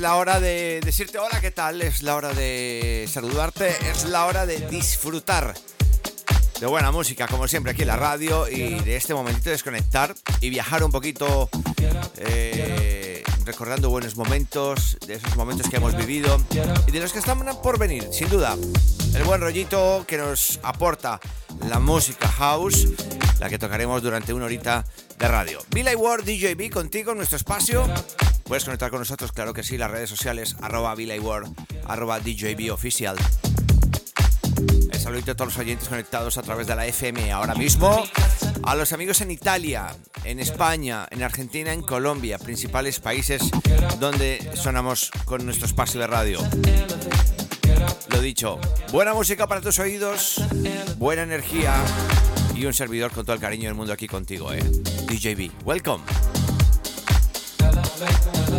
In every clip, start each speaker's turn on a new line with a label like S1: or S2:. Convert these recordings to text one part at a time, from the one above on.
S1: la hora de decirte hola, ¿qué tal? Es la hora de saludarte, es la hora de disfrutar de buena música, como siempre aquí en la radio, y de este momentito de desconectar y viajar un poquito eh, recordando buenos momentos, de esos momentos que hemos vivido y de los que están por venir, sin duda. El buen rollito que nos aporta la música house, la que tocaremos durante una horita de radio. Billy Ward, DJB, contigo en nuestro espacio. Puedes conectar con nosotros, claro que sí, las redes sociales, arroba Ward, arroba DJB oficial. Saludito a todos los oyentes conectados a través de la FM ahora mismo. A los amigos en Italia, en España, en Argentina, en Colombia, principales países donde sonamos con nuestro espacio de radio. Lo dicho, buena música para tus oídos, buena energía y un servidor con todo el cariño del mundo aquí contigo, eh. DJB, welcome.
S2: You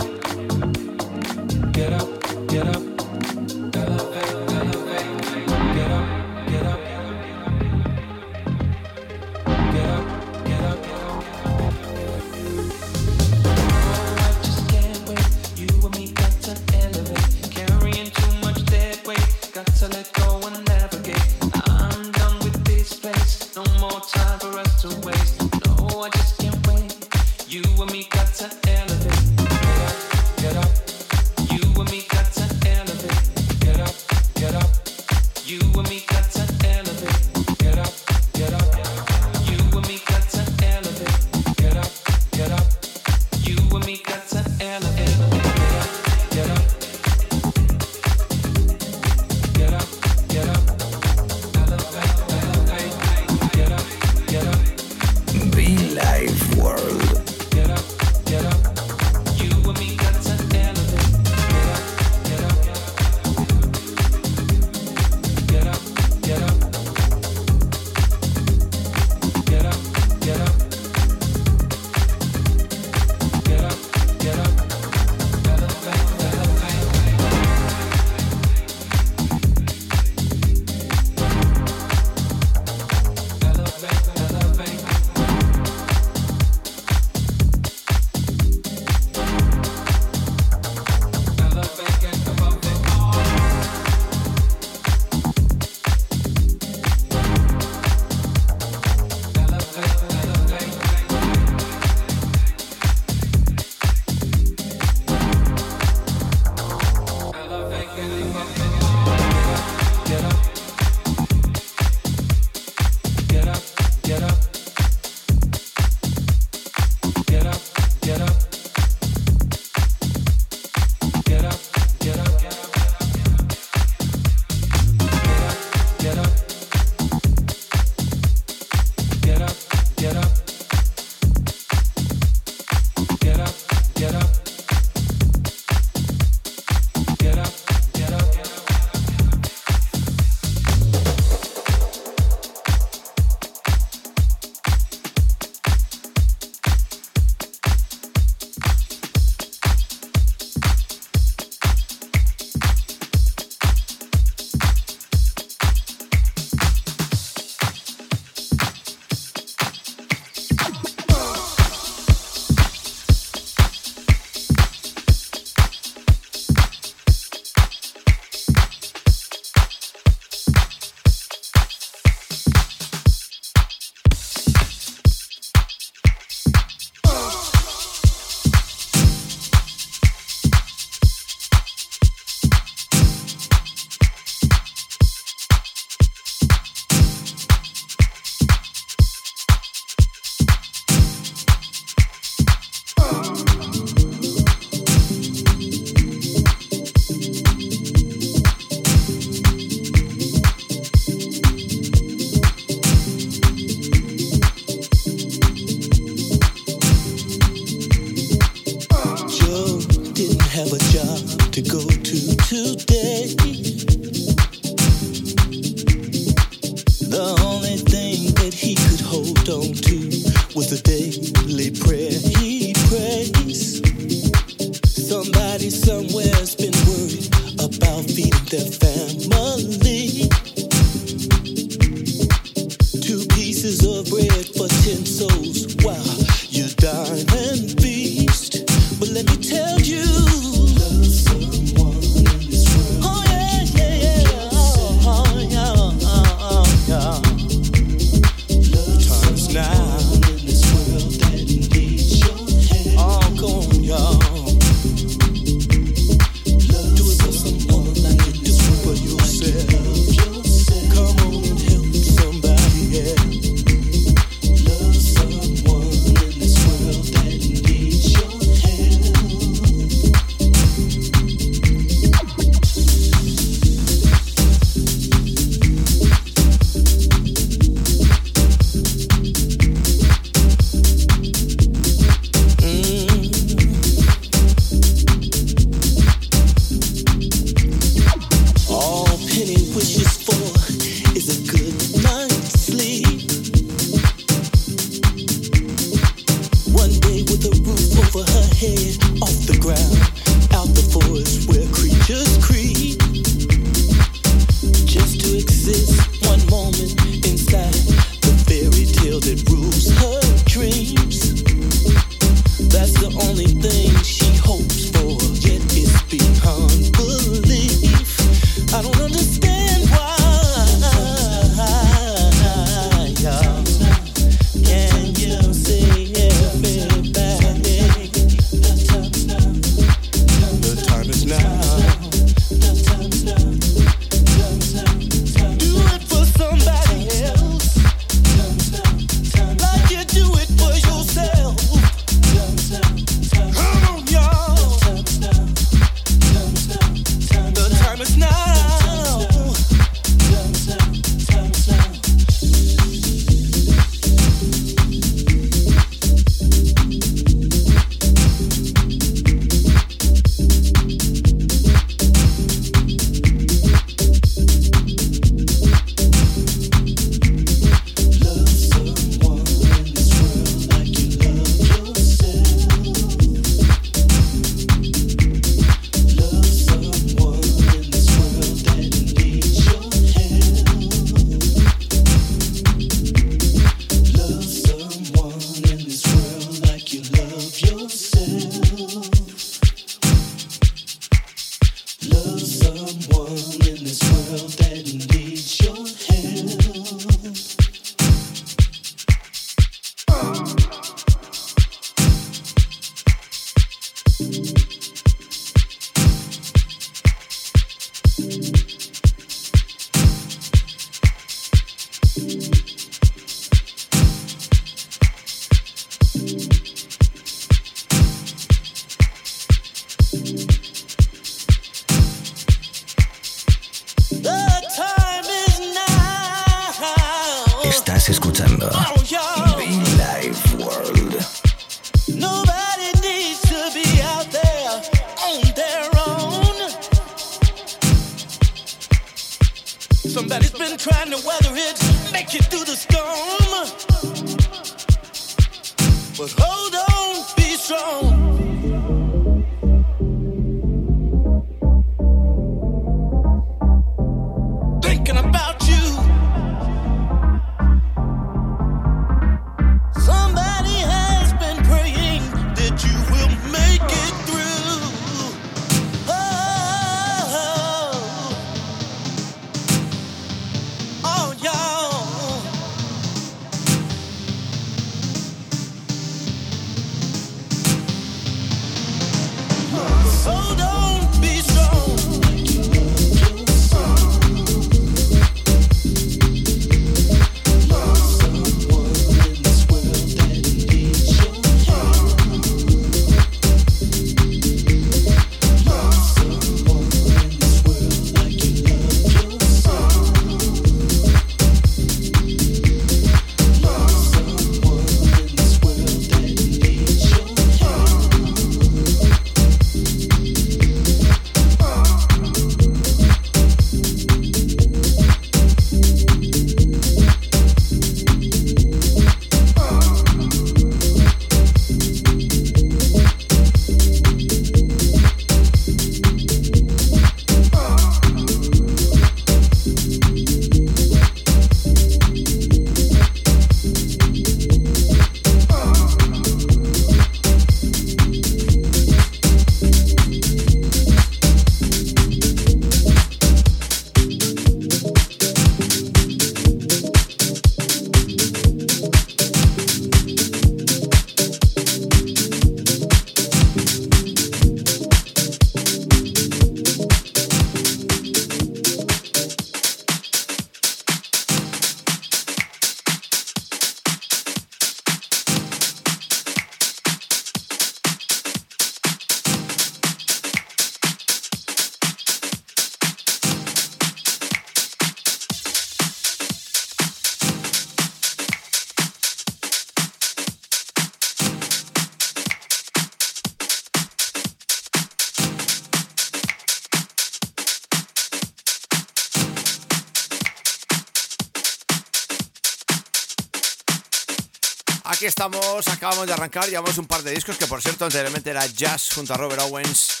S3: estamos, acabamos de arrancar, llevamos un par de discos que por cierto anteriormente era Jazz junto a Robert Owens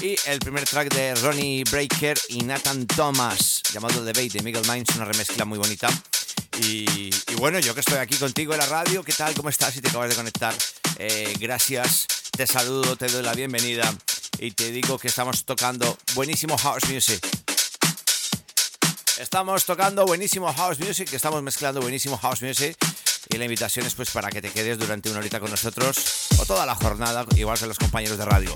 S3: y el primer track de Ronnie Breaker y Nathan Thomas llamado Debate de Miguel Minds, una remezcla muy bonita. Y, bueno, yo que estoy aquí contigo en la radio, ¿qué tal? ¿Cómo estás? Si te acabas de conectar, eh, gracias, te saludo, te doy la bienvenida y te digo que estamos tocando buenísimo house music. Estamos tocando buenísimo house music, estamos mezclando buenísimo house music y la invitación es pues para que te quedes durante una horita con nosotros o toda la jornada, igual que los compañeros de radio.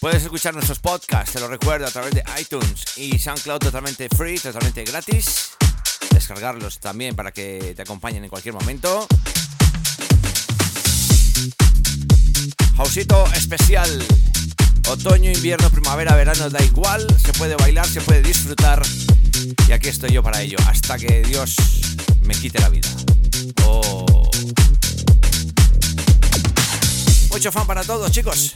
S3: Puedes escuchar nuestros podcasts, te lo recuerdo, a través de iTunes y SoundCloud totalmente free, totalmente gratis. Descargarlos también para que te acompañen en cualquier momento. Hausito especial. Otoño, invierno, primavera, verano, da igual. Se puede bailar, se puede disfrutar. Y aquí estoy yo para ello, hasta que Dios me quite la vida. Oh. Mucho fan para todos, chicos.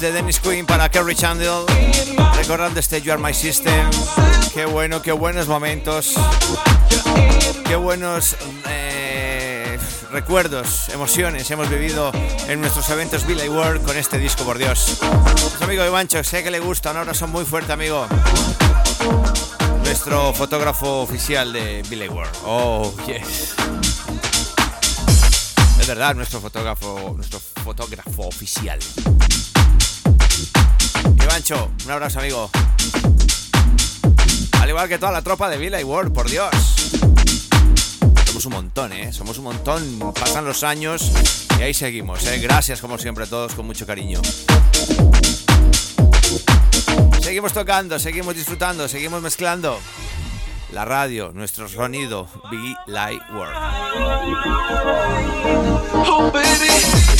S1: De Dennis Quinn para Kerry Chandler, recordando este You Are My System. Qué bueno, qué buenos momentos, qué buenos eh, recuerdos, emociones hemos vivido en nuestros eventos Billy World con este disco, por Dios. Nuestro amigo Ivancho, sé que le gusta, un abrazo muy fuerte, amigo. Nuestro fotógrafo oficial de Billy World. Oh, yes verdad, nuestro fotógrafo, nuestro fotógrafo oficial. Ivancho, un abrazo amigo. Al igual que toda la tropa de Villa y World, por Dios. Somos un montón, ¿eh? Somos un montón. Pasan los años y ahí seguimos, ¿eh? Gracias como siempre a todos con mucho cariño. Seguimos tocando, seguimos disfrutando, seguimos mezclando la radio, nuestro sonido, Be Light World. Oh, disfrutando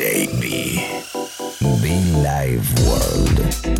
S1: is me, Be Live World.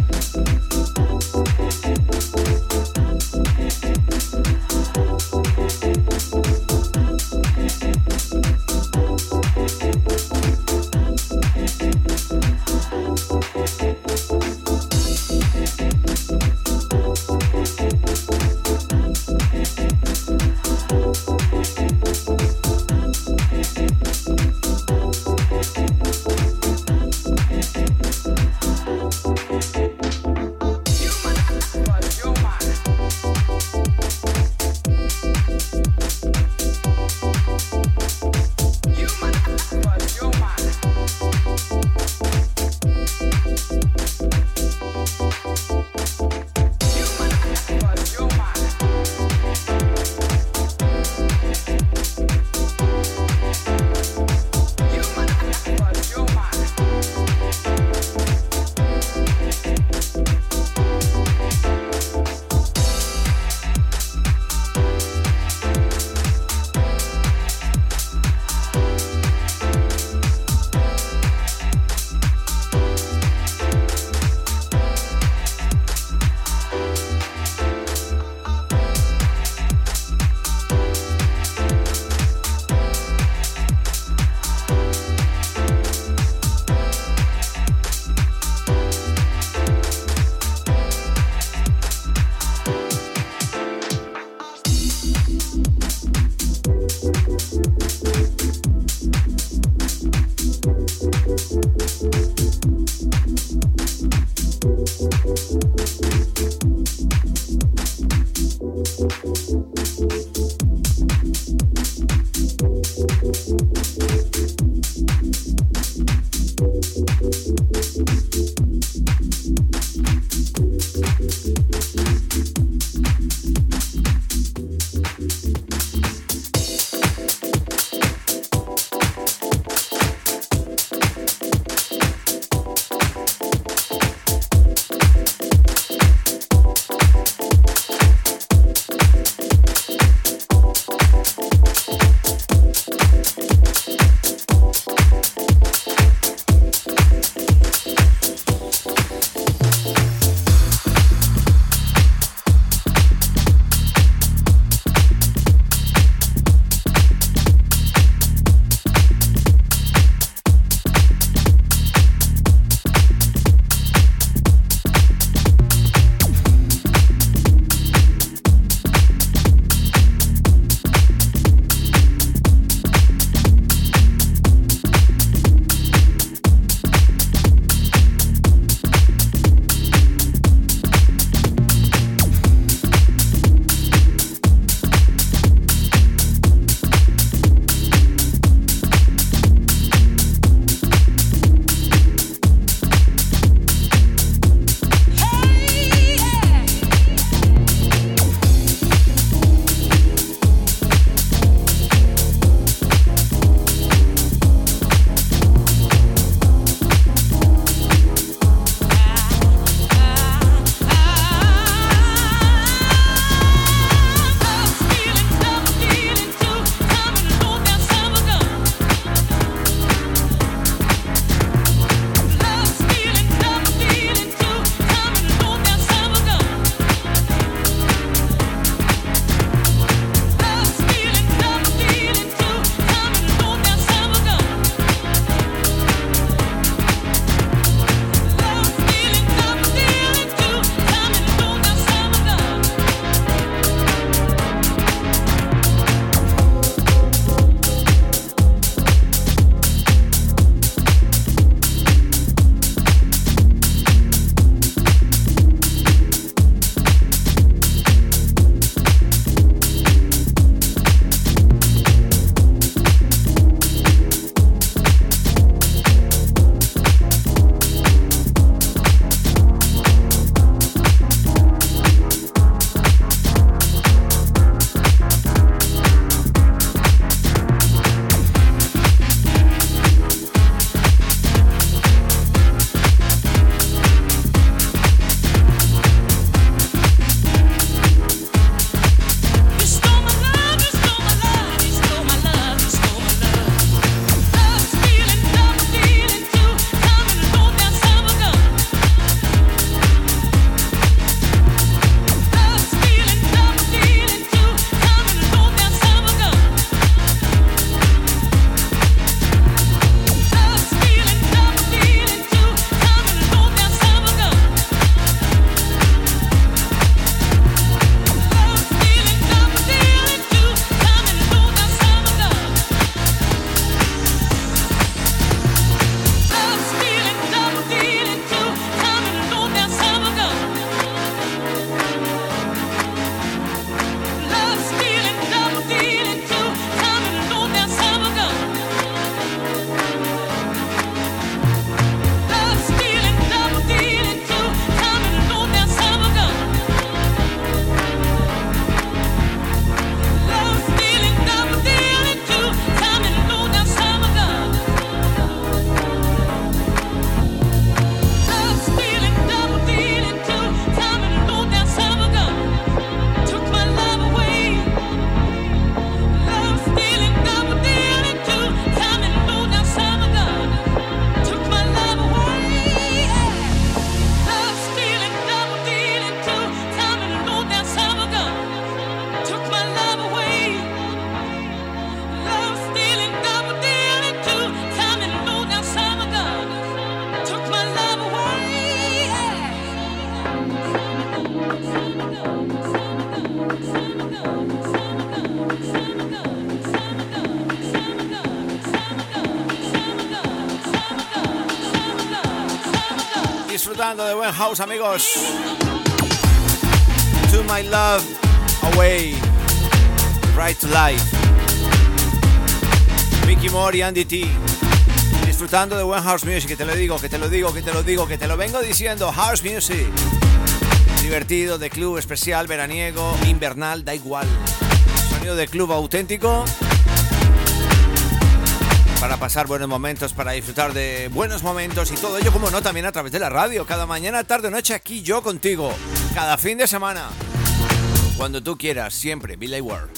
S1: House, amigos. To my love, away, right to life. Mickey Moore y Andy T. Disfrutando de buen house music, que te lo digo, que te lo digo, que te lo digo, que te lo vengo diciendo. House music. Divertido, de club especial, veraniego, invernal, da igual. Sonido de club auténtico pasar buenos momentos, para disfrutar de buenos momentos y todo ello, como no, también a través de la radio. Cada mañana, tarde o noche aquí yo contigo. Cada fin de semana. Cuando tú quieras, siempre. Billy Ward.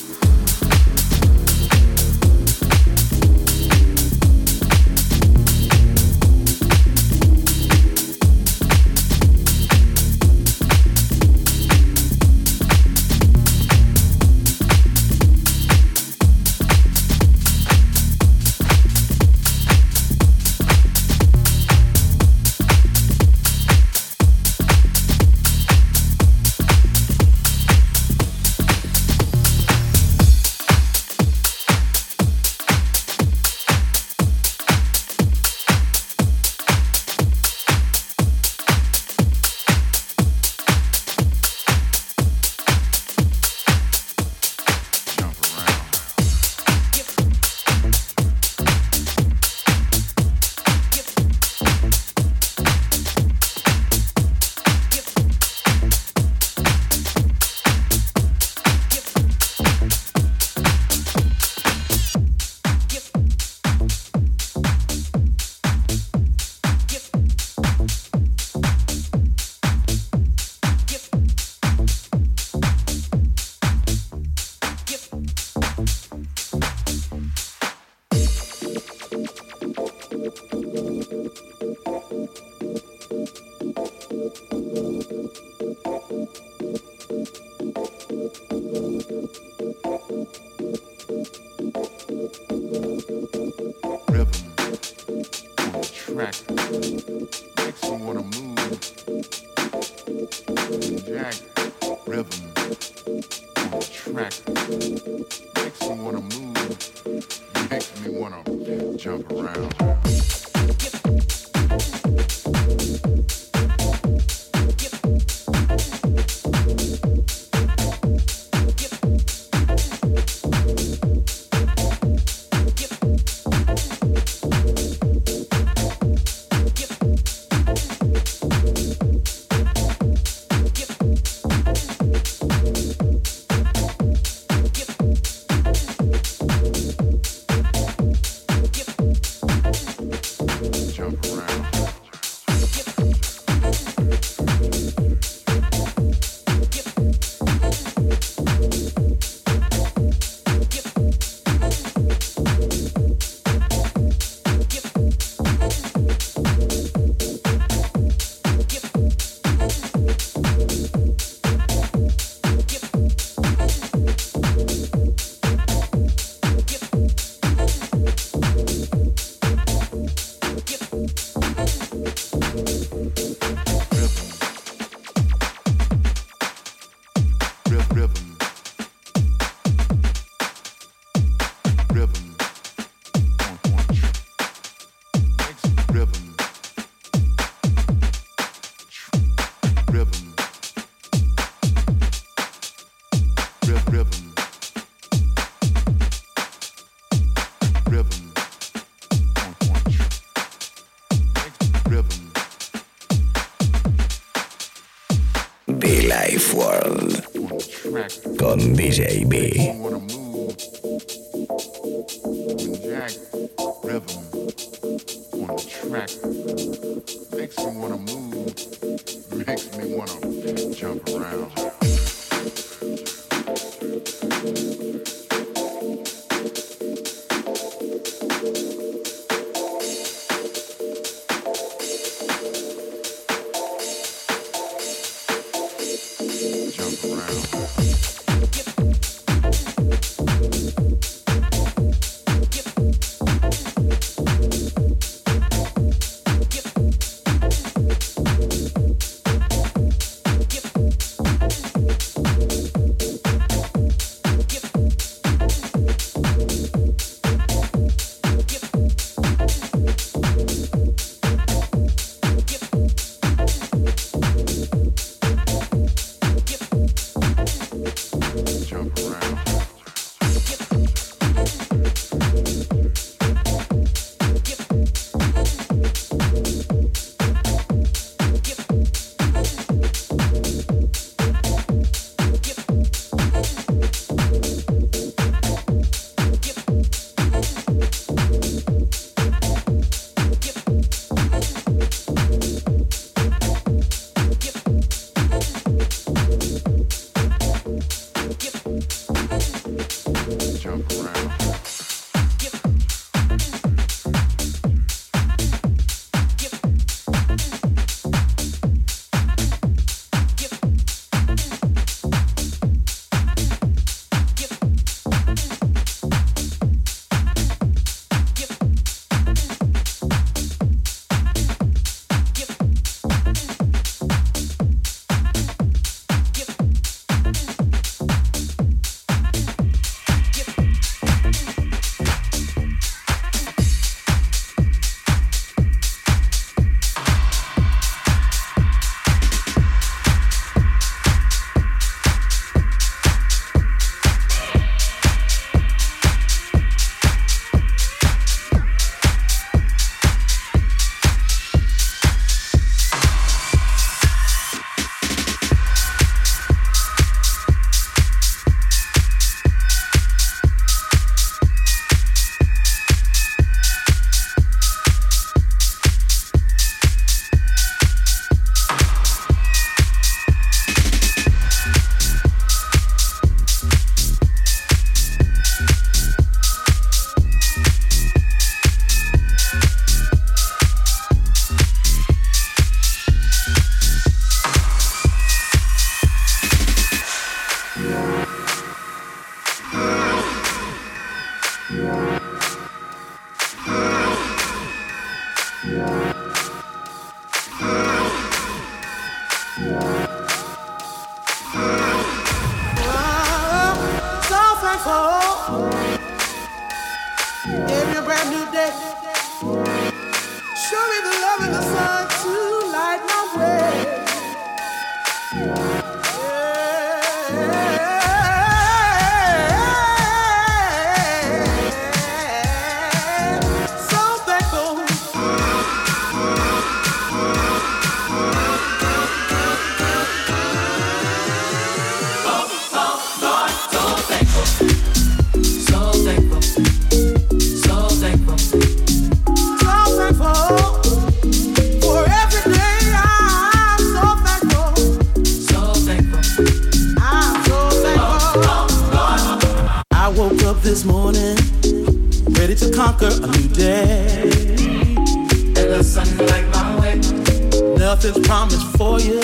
S2: Nothing's promised for you.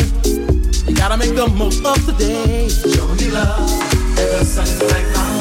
S2: You gotta make the most of the day. Show me love. And the sun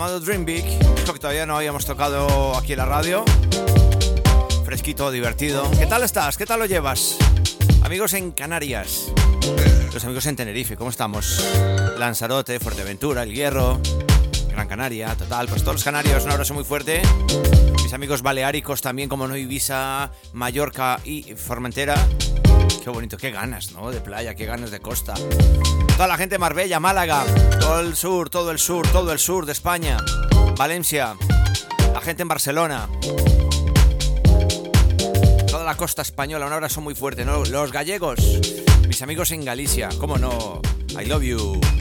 S1: llamado Dream Big, que todavía no habíamos tocado aquí en la radio. Fresquito, divertido. ¿Qué tal estás? ¿Qué tal lo llevas? Amigos en Canarias, los amigos en Tenerife, ¿cómo estamos? Lanzarote, Fuerteventura, El Hierro, Gran Canaria, total. Pues todos los canarios, un abrazo muy fuerte. Mis amigos baleáricos también, como no, Ibiza, Mallorca y Formentera. Qué bonito, qué ganas, ¿no? De playa, qué ganas de costa. Toda la gente de Marbella, Málaga, todo el sur, todo el sur, todo el sur de España, Valencia, la gente en Barcelona, toda la costa española, un abrazo muy fuerte, ¿no? Los gallegos, mis amigos en Galicia, cómo no, I love you.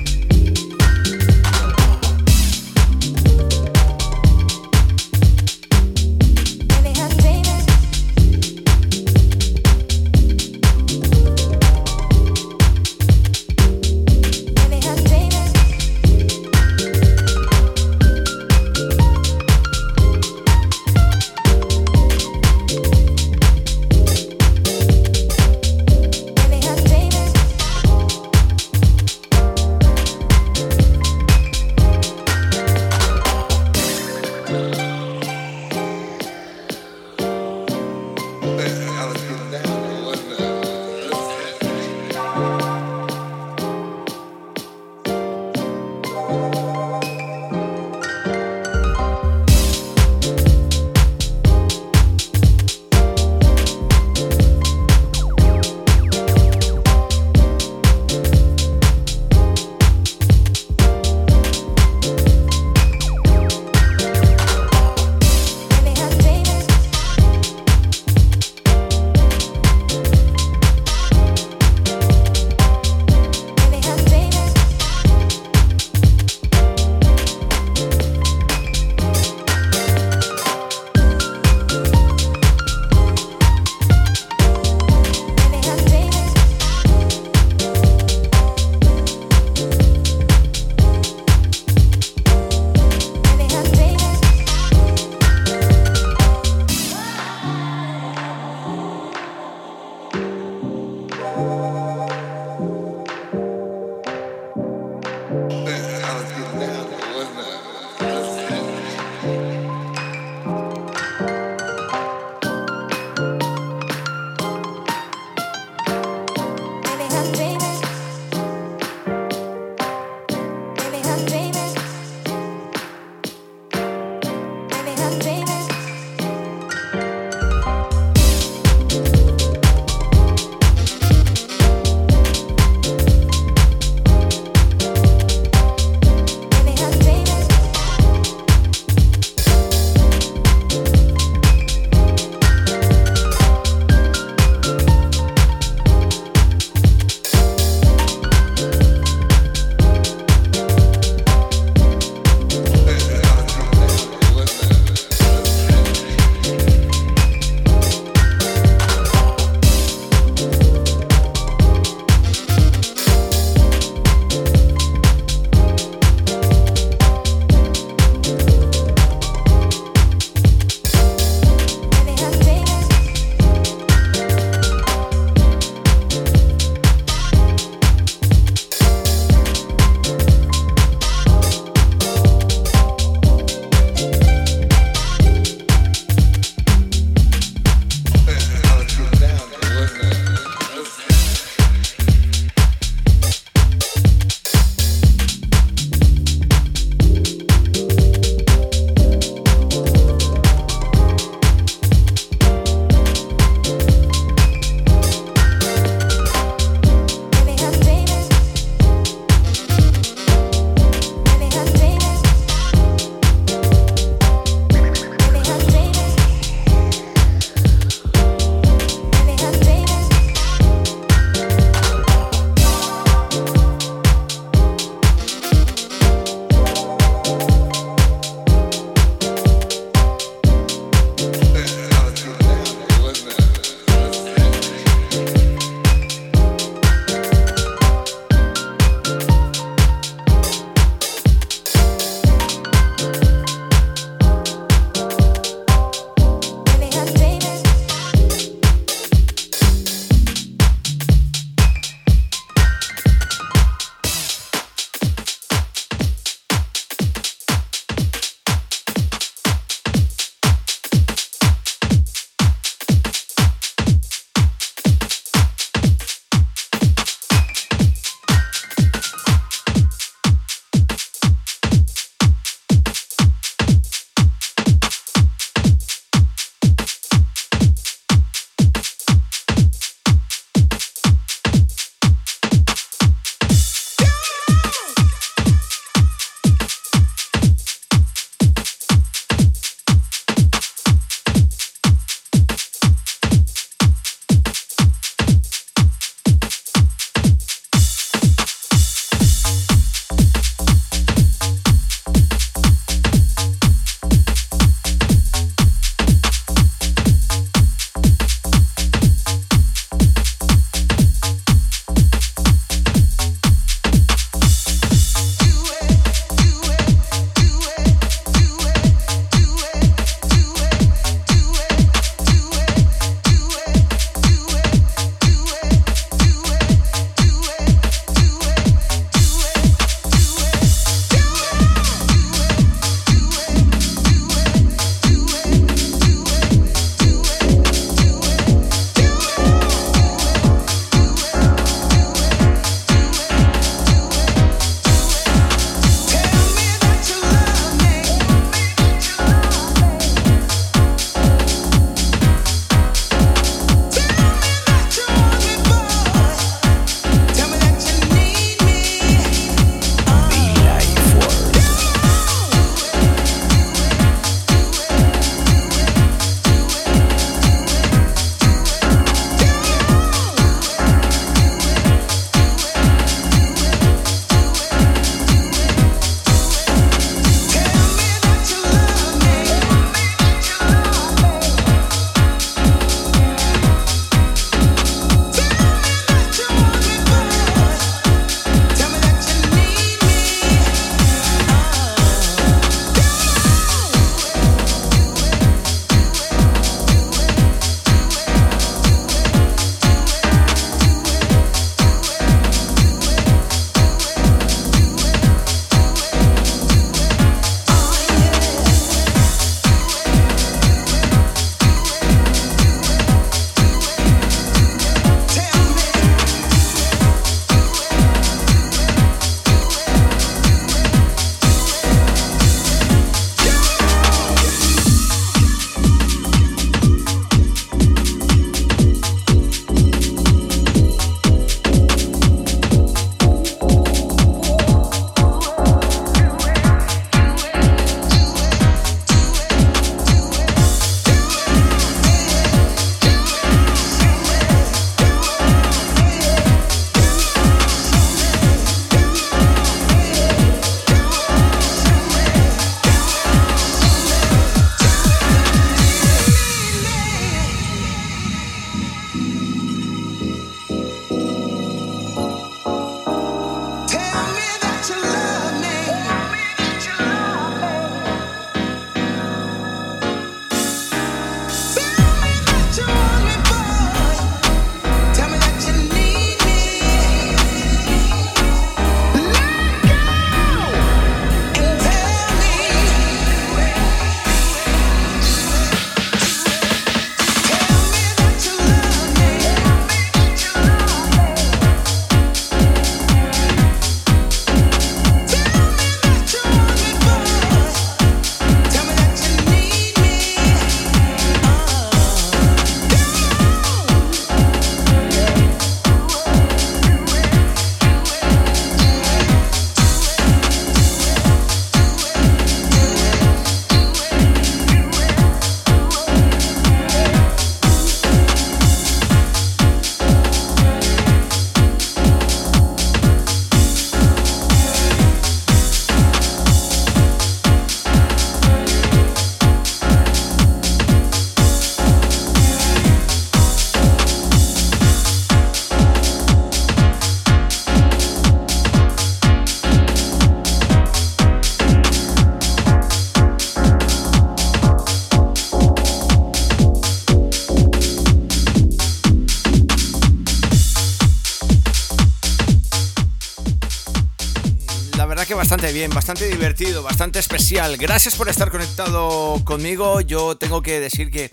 S4: Bastante bien, bastante divertido, bastante especial. Gracias por estar conectado conmigo. Yo tengo que decir que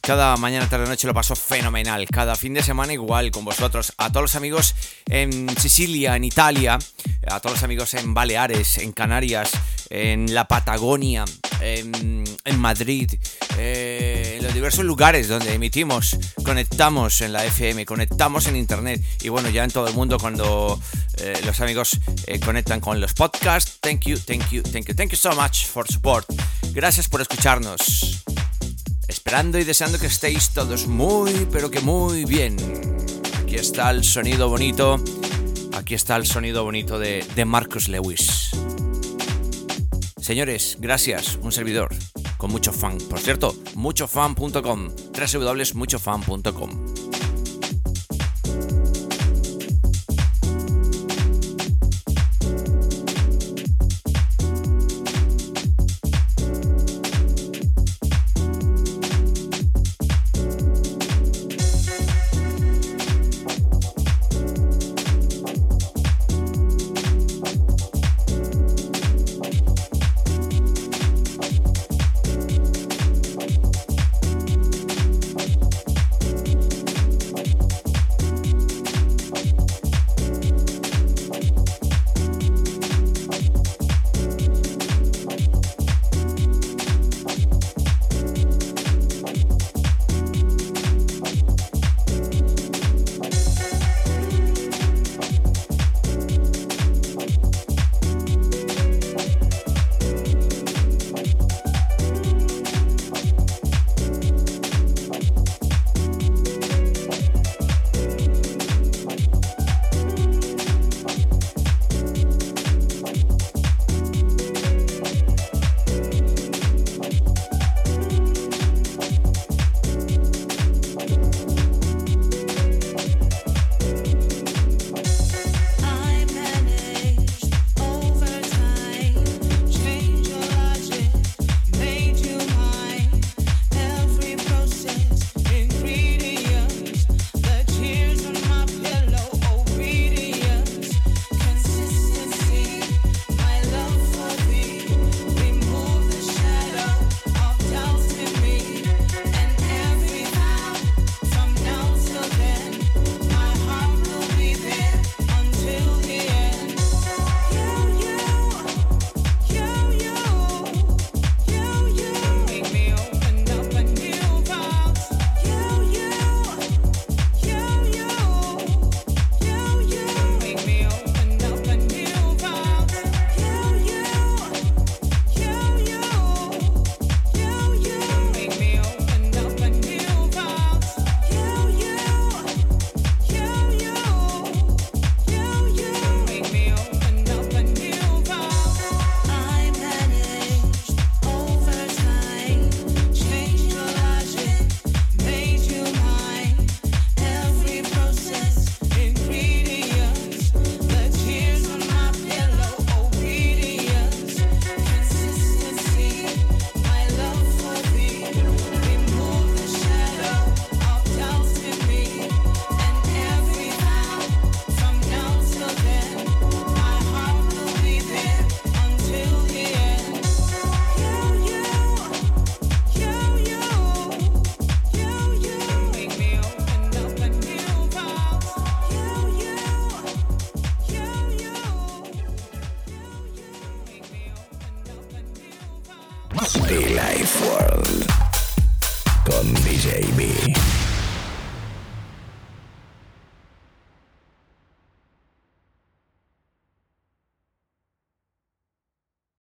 S4: cada mañana, tarde, noche lo paso fenomenal. Cada fin de semana igual con vosotros. A todos los amigos en Sicilia, en Italia, a todos los amigos en Baleares, en Canarias, en la Patagonia, en, Madrid, eh, en los diversos lugares donde emitimos, conectamos en la FM, conectamos en Internet y bueno, ya en todo el mundo cuando eh, los amigos eh, conectan con los podcasts. Thank you, thank you, thank you, thank you so much for support. Gracias por escucharnos. Esperando y deseando que estéis todos muy, pero que muy bien. Aquí está el sonido bonito. Aquí está el sonido bonito de, de Marcus Lewis. Señores, gracias, un servidor con mucho fan. Por cierto, muchofan.com, www.muchofan.com.